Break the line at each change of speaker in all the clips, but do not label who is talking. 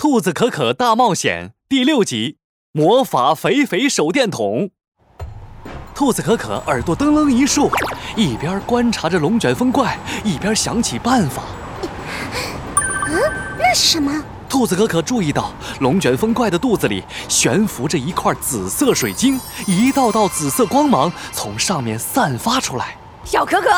兔子可可大冒险第六集：魔法肥肥手电筒。兔子可可耳朵噔楞一竖，一边观察着龙卷风怪，一边想起办法。
嗯，那是什么？
兔子可可注意到，龙卷风怪的肚子里悬浮着一块紫色水晶，一道道紫色光芒从上面散发出来。
小可可，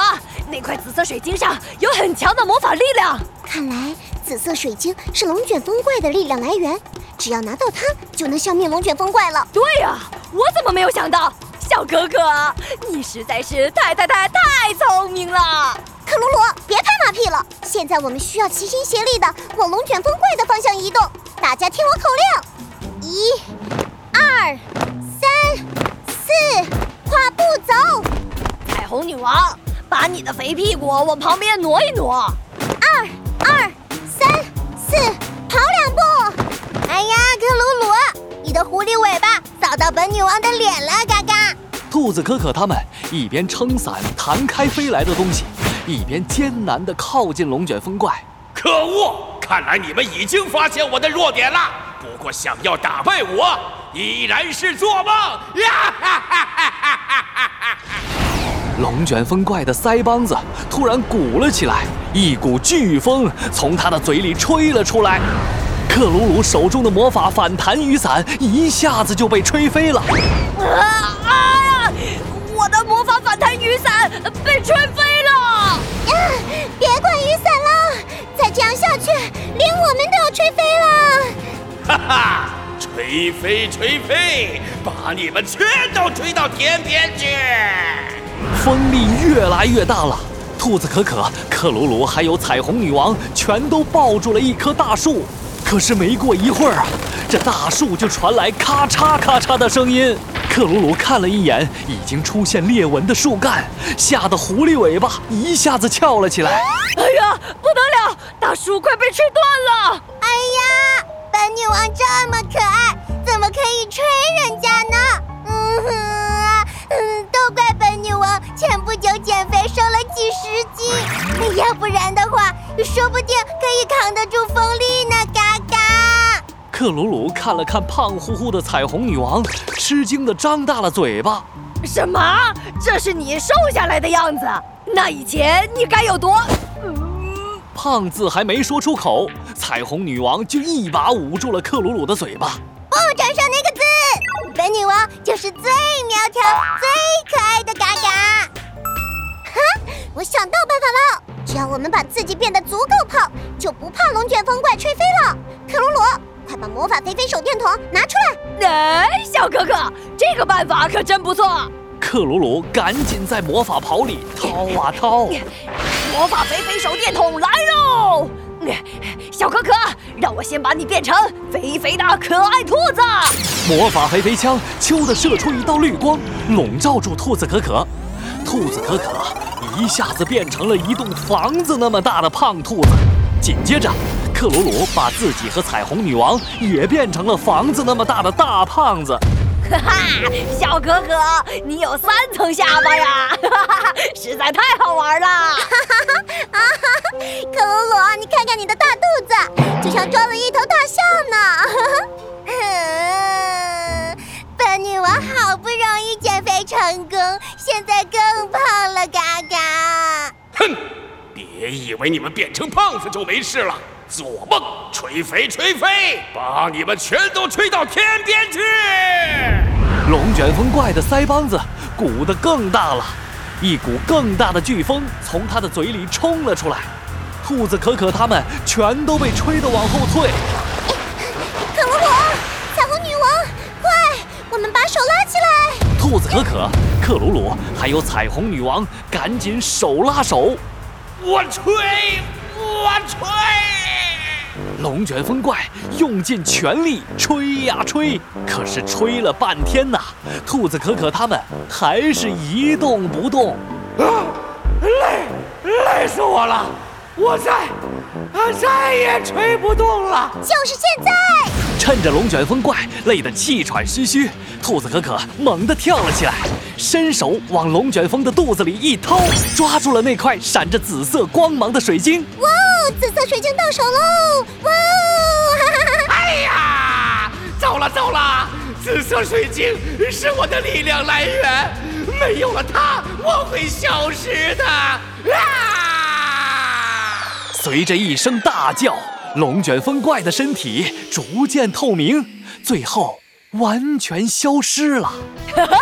那块紫色水晶上有很强的魔法力量。
看来紫色水晶是龙卷风怪的力量来源，只要拿到它，就能消灭龙卷风怪了。
对呀，我怎么没有想到？小可可，你实在是太太太太聪明了。
克鲁鲁，别拍马屁了，现在我们需要齐心协力的往龙卷风怪的方向移动。大家听我口令：一、二、三、四，跨步走。
女王，把你的肥屁股往旁边挪一挪。
二、二、三、四，跑两步。哎呀，克鲁鲁，你的狐狸尾巴扫到本女王的脸了，嘎嘎。
兔子可可他们一边撑伞弹开飞来的东西，一边艰难地靠近龙卷风怪。
可恶！看来你们已经发现我的弱点了。不过想要打败我，依然是做梦。呀哈哈哈！
龙卷风怪的腮帮子突然鼓了起来，一股飓风从他的嘴里吹了出来。克鲁鲁手中的魔法反弹雨伞一下子就被吹飞了。
啊啊！我的魔法反弹雨伞被吹飞了！
呀，别管雨伞了，再这样下去，连我们都要吹飞了！
哈哈，吹飞吹飞，把你们全都吹到天边去！
风力越来越大了，兔子可可、克鲁鲁还有彩虹女王全都抱住了一棵大树。可是没过一会儿啊，这大树就传来咔嚓咔嚓的声音。克鲁鲁看了一眼已经出现裂纹的树干，吓得狐狸尾巴一下子翘了起来。
哎呀，不得了，大树快被吹断了！
哎呀，本女王这么可爱，怎么可以吹人家呢？要不然的话，说不定可以扛得住风力呢。嘎嘎。
克鲁鲁看了看胖乎乎的彩虹女王，吃惊地张大了嘴巴。
什么？这是你瘦下来的样子？那以前你该有多……
胖子还没说出口，彩虹女王就一把捂住了克鲁鲁的嘴巴。
不准说那个字！本女王就是最苗条、最可爱的嘎嘎。哼，我想到办法了！只要我们把自己变得足够胖，就不怕龙卷风怪吹飞了。克鲁鲁，快把魔法飞飞手电筒拿出来！
哎，小可可，这个办法可真不错。
克鲁鲁赶紧在魔法袍里掏啊掏。
魔法肥肥手电筒来喽！小可可，让我先把你变成肥肥的可爱兔子。
魔法肥肥枪咻的射出一道绿光，笼罩住兔子可可。兔子可可一下子变成了一栋房子那么大的胖兔子。紧接着，克鲁鲁把自己和彩虹女王也变成了房子那么大的大胖子。
哈哈，小可可，你有三层下巴呀！哈哈，实在太好玩了！哈
哈哈，啊哈，克鲁鲁，你看看你的大肚子，就像装了一头大象呢！成功，现在更胖了，嘎嘎！
哼，别以为你们变成胖子就没事了，做梦！吹飞吹飞，把你们全都吹到天边去！
龙卷风怪的腮帮子鼓得更大了，一股更大的飓风从他的嘴里冲了出来，兔子可可他们全都被吹得往后退。
克鲁鲁，彩虹女王，快，我们把手拉起来！
兔子可可、克鲁鲁还有彩虹女王赶紧手拉手，
我吹，我吹。
龙卷风怪用尽全力吹呀吹，可是吹了半天呐，兔子可可他们还是一动不动。啊，
累，累死我了！我再，再也吹不动了。
就是现在！
趁着龙卷风怪累得气喘吁吁，兔子可可猛地跳了起来，伸手往龙卷风的肚子里一掏，抓住了那块闪着紫色光芒的水晶。
哇哦！紫色水晶到手喽！哇哦！哈哈哈哈！
紫色水晶是我的力量来源，没有了它，我会消失的。啊！
随着一声大叫，龙卷风怪的身体逐渐透明，最后完全消失了。
哈哈，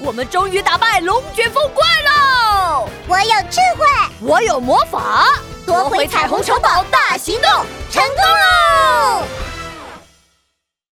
我们终于打败龙卷风怪喽！
我有智慧，
我有魔法，
夺回彩虹城堡大行动成功喽！